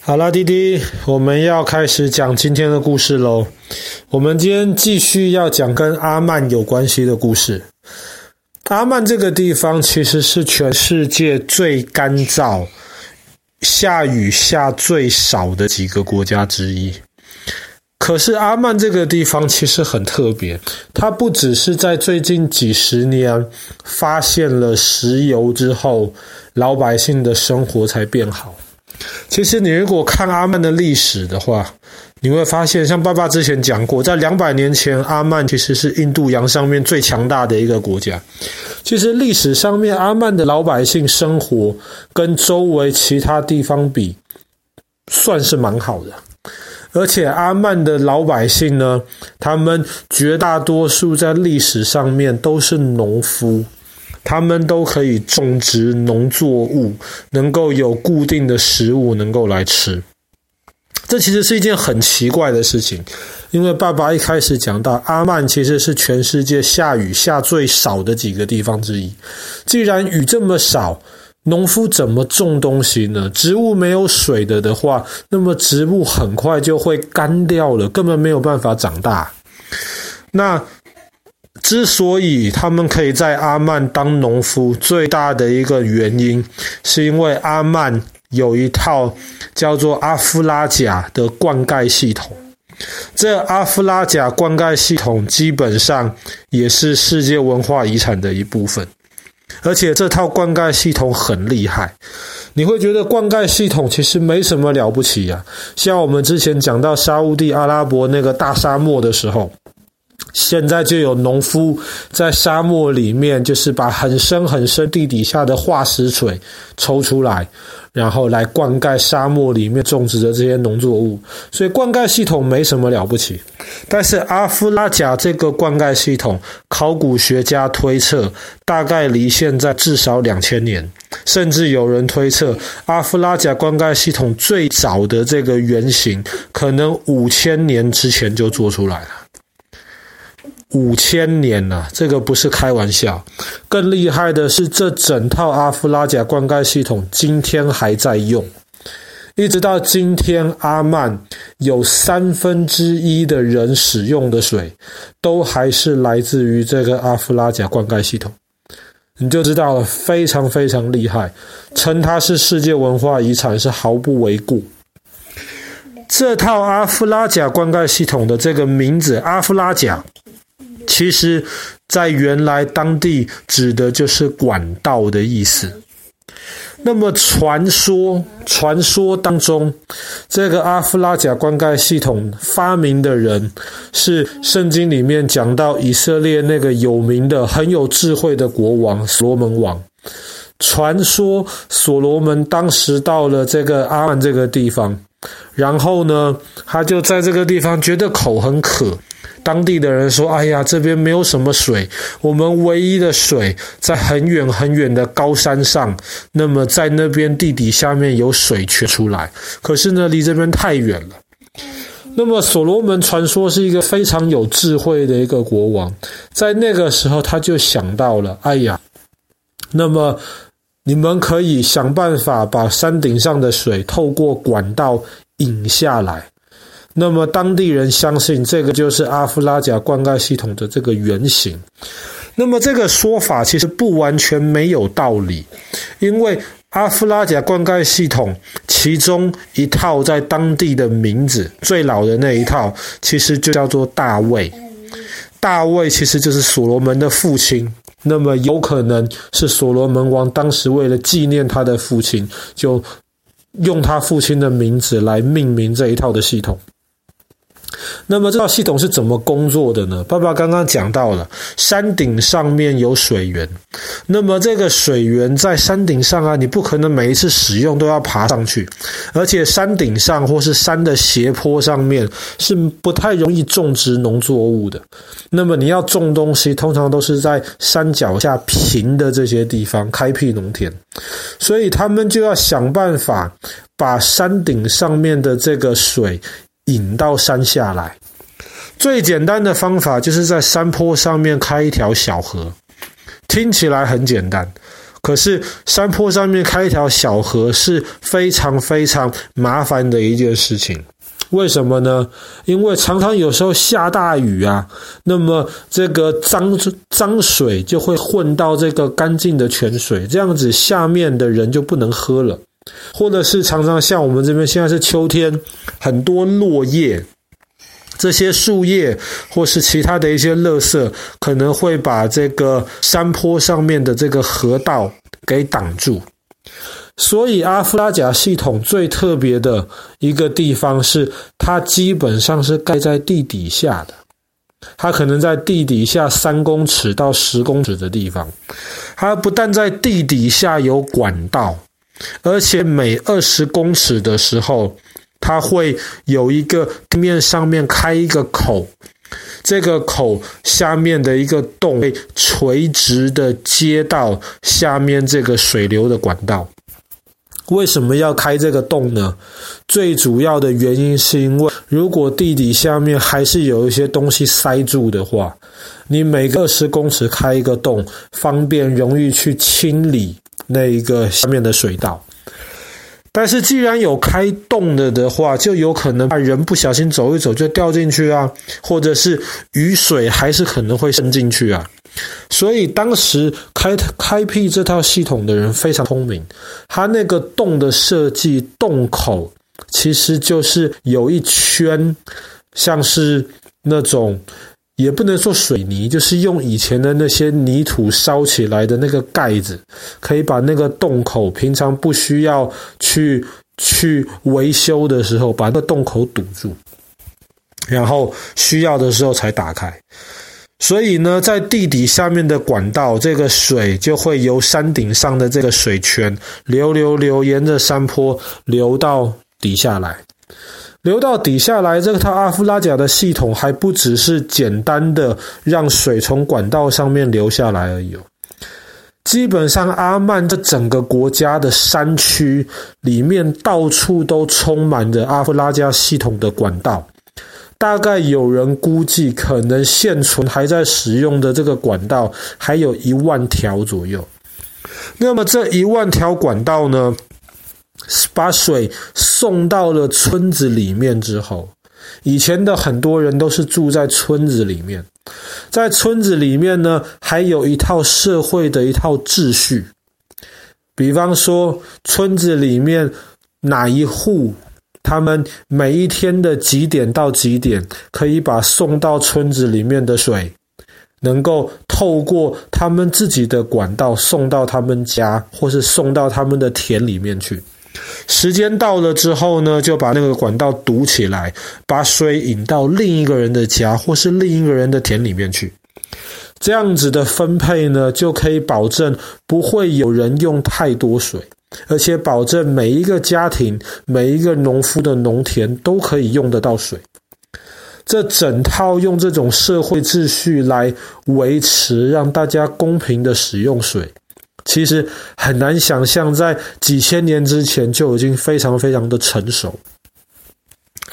好啦，弟弟，我们要开始讲今天的故事喽。我们今天继续要讲跟阿曼有关系的故事。阿曼这个地方其实是全世界最干燥、下雨下最少的几个国家之一。可是阿曼这个地方其实很特别，它不只是在最近几十年发现了石油之后，老百姓的生活才变好。其实，你如果看阿曼的历史的话，你会发现，像爸爸之前讲过，在两百年前，阿曼其实是印度洋上面最强大的一个国家。其实历史上面，阿曼的老百姓生活跟周围其他地方比，算是蛮好的。而且，阿曼的老百姓呢，他们绝大多数在历史上面都是农夫。他们都可以种植农作物，能够有固定的食物能够来吃。这其实是一件很奇怪的事情，因为爸爸一开始讲到，阿曼其实是全世界下雨下最少的几个地方之一。既然雨这么少，农夫怎么种东西呢？植物没有水的的话，那么植物很快就会干掉了，根本没有办法长大。那。之所以他们可以在阿曼当农夫，最大的一个原因，是因为阿曼有一套叫做阿夫拉贾的灌溉系统。这阿夫拉贾灌溉系统基本上也是世界文化遗产的一部分，而且这套灌溉系统很厉害。你会觉得灌溉系统其实没什么了不起呀，像我们之前讲到沙乌地阿拉伯那个大沙漠的时候。现在就有农夫在沙漠里面，就是把很深很深地底下的化石水抽出来，然后来灌溉沙漠里面种植的这些农作物。所以灌溉系统没什么了不起。但是阿夫拉贾这个灌溉系统，考古学家推测大概离现在至少两千年，甚至有人推测阿夫拉贾灌溉系统最早的这个原型，可能五千年之前就做出来了。五千年了，这个不是开玩笑。更厉害的是，这整套阿夫拉贾灌溉系统今天还在用，一直到今天，阿曼有三分之一的人使用的水，都还是来自于这个阿夫拉贾灌溉系统。你就知道了，非常非常厉害，称它是世界文化遗产是毫不为过。这套阿夫拉贾灌溉系统的这个名字，阿夫拉贾。其实，在原来当地指的就是管道的意思。那么传说，传说当中，这个阿夫拉贾灌溉系统发明的人是圣经里面讲到以色列那个有名的、很有智慧的国王所罗门王。传说所罗门当时到了这个阿曼这个地方，然后呢，他就在这个地方觉得口很渴。当地的人说：“哎呀，这边没有什么水，我们唯一的水在很远很远的高山上。那么在那边地底下面有水泉出来，可是呢，离这边太远了。那么所罗门传说是一个非常有智慧的一个国王，在那个时候他就想到了：哎呀，那么你们可以想办法把山顶上的水透过管道引下来。”那么当地人相信这个就是阿夫拉贾灌溉系统的这个原型。那么这个说法其实不完全没有道理，因为阿夫拉贾灌溉系统其中一套在当地的名字最老的那一套，其实就叫做大卫。大卫其实就是所罗门的父亲，那么有可能是所罗门王当时为了纪念他的父亲，就用他父亲的名字来命名这一套的系统。那么这套系统是怎么工作的呢？爸爸刚刚讲到了，山顶上面有水源，那么这个水源在山顶上啊，你不可能每一次使用都要爬上去，而且山顶上或是山的斜坡上面是不太容易种植农作物的。那么你要种东西，通常都是在山脚下平的这些地方开辟农田，所以他们就要想办法把山顶上面的这个水。引到山下来，最简单的方法就是在山坡上面开一条小河，听起来很简单，可是山坡上面开一条小河是非常非常麻烦的一件事情。为什么呢？因为常常有时候下大雨啊，那么这个脏脏水就会混到这个干净的泉水，这样子下面的人就不能喝了。或者是常常像我们这边现在是秋天，很多落叶，这些树叶或是其他的一些垃圾，可能会把这个山坡上面的这个河道给挡住。所以阿夫拉贾系统最特别的一个地方是，它基本上是盖在地底下的。它可能在地底下三公尺到十公尺的地方。它不但在地底下有管道，而且每二十公尺的时候，它会有一个地面上面开一个口，这个口下面的一个洞会垂直的接到下面这个水流的管道。为什么要开这个洞呢？最主要的原因是因为，如果地底下面还是有一些东西塞住的话，你每个二十公尺开一个洞，方便容易去清理那一个下面的水道。但是既然有开洞的的话，就有可能怕人不小心走一走就掉进去啊，或者是雨水还是可能会渗进去啊。所以当时开开辟这套系统的人非常聪明，他那个洞的设计，洞口其实就是有一圈，像是那种也不能说水泥，就是用以前的那些泥土烧起来的那个盖子，可以把那个洞口平常不需要去去维修的时候，把那个洞口堵住，然后需要的时候才打开。所以呢，在地底下面的管道，这个水就会由山顶上的这个水泉流流流，沿着山坡流到底下来。流到底下来，这套阿夫拉贾的系统还不只是简单的让水从管道上面流下来而已。基本上，阿曼这整个国家的山区里面，到处都充满着阿夫拉贾系统的管道。大概有人估计，可能现存还在使用的这个管道还有一万条左右。那么这一万条管道呢，把水送到了村子里面之后，以前的很多人都是住在村子里面，在村子里面呢，还有一套社会的一套秩序，比方说村子里面哪一户。他们每一天的几点到几点，可以把送到村子里面的水，能够透过他们自己的管道送到他们家，或是送到他们的田里面去。时间到了之后呢，就把那个管道堵起来，把水引到另一个人的家，或是另一个人的田里面去。这样子的分配呢，就可以保证不会有人用太多水。而且保证每一个家庭、每一个农夫的农田都可以用得到水。这整套用这种社会秩序来维持，让大家公平的使用水，其实很难想象，在几千年之前就已经非常非常的成熟。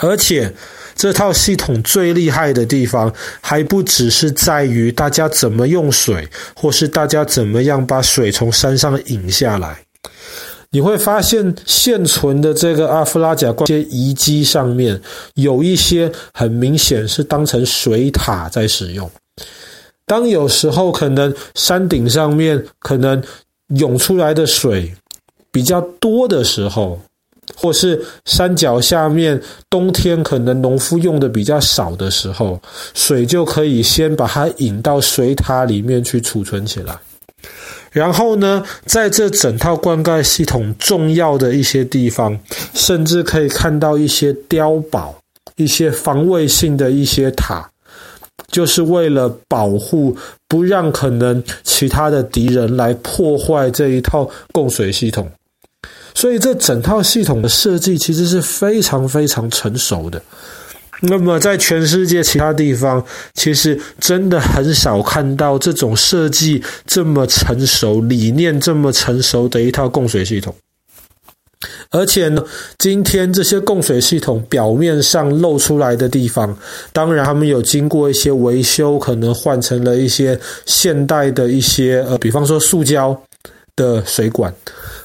而且这套系统最厉害的地方，还不只是在于大家怎么用水，或是大家怎么样把水从山上引下来。你会发现，现存的这个阿夫拉贾这些遗迹上面，有一些很明显是当成水塔在使用。当有时候可能山顶上面可能涌出来的水比较多的时候，或是山脚下面冬天可能农夫用的比较少的时候，水就可以先把它引到水塔里面去储存起来。然后呢，在这整套灌溉系统重要的一些地方，甚至可以看到一些碉堡、一些防卫性的一些塔，就是为了保护，不让可能其他的敌人来破坏这一套供水系统。所以，这整套系统的设计其实是非常非常成熟的。那么，在全世界其他地方，其实真的很少看到这种设计这么成熟、理念这么成熟的一套供水系统。而且呢，今天这些供水系统表面上露出来的地方，当然他们有经过一些维修，可能换成了一些现代的一些呃，比方说塑胶的水管。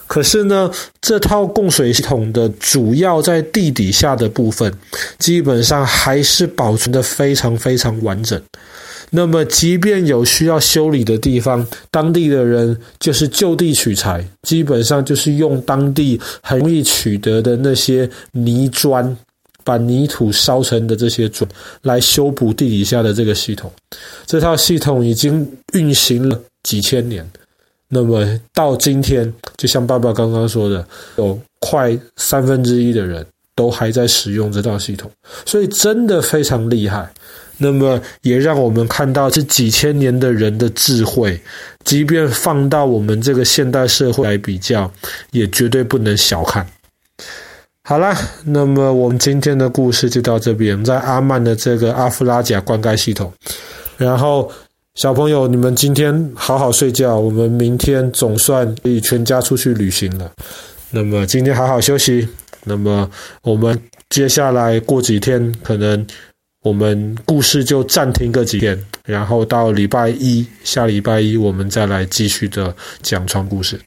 可是呢，这套供水系统的主要在地底下的部分，基本上还是保存得非常非常完整。那么，即便有需要修理的地方，当地的人就是就地取材，基本上就是用当地很容易取得的那些泥砖，把泥土烧成的这些砖来修补地底下的这个系统。这套系统已经运行了几千年。那么到今天，就像爸爸刚刚说的，有快三分之一的人都还在使用这套系统，所以真的非常厉害。那么也让我们看到这几千年的人的智慧，即便放到我们这个现代社会来比较，也绝对不能小看。好啦，那么我们今天的故事就到这边。在阿曼的这个阿夫拉贾灌溉系统，然后。小朋友，你们今天好好睡觉，我们明天总算可以全家出去旅行了。那么今天好好休息。那么我们接下来过几天，可能我们故事就暂停个几天，然后到礼拜一，下礼拜一我们再来继续的讲传故事。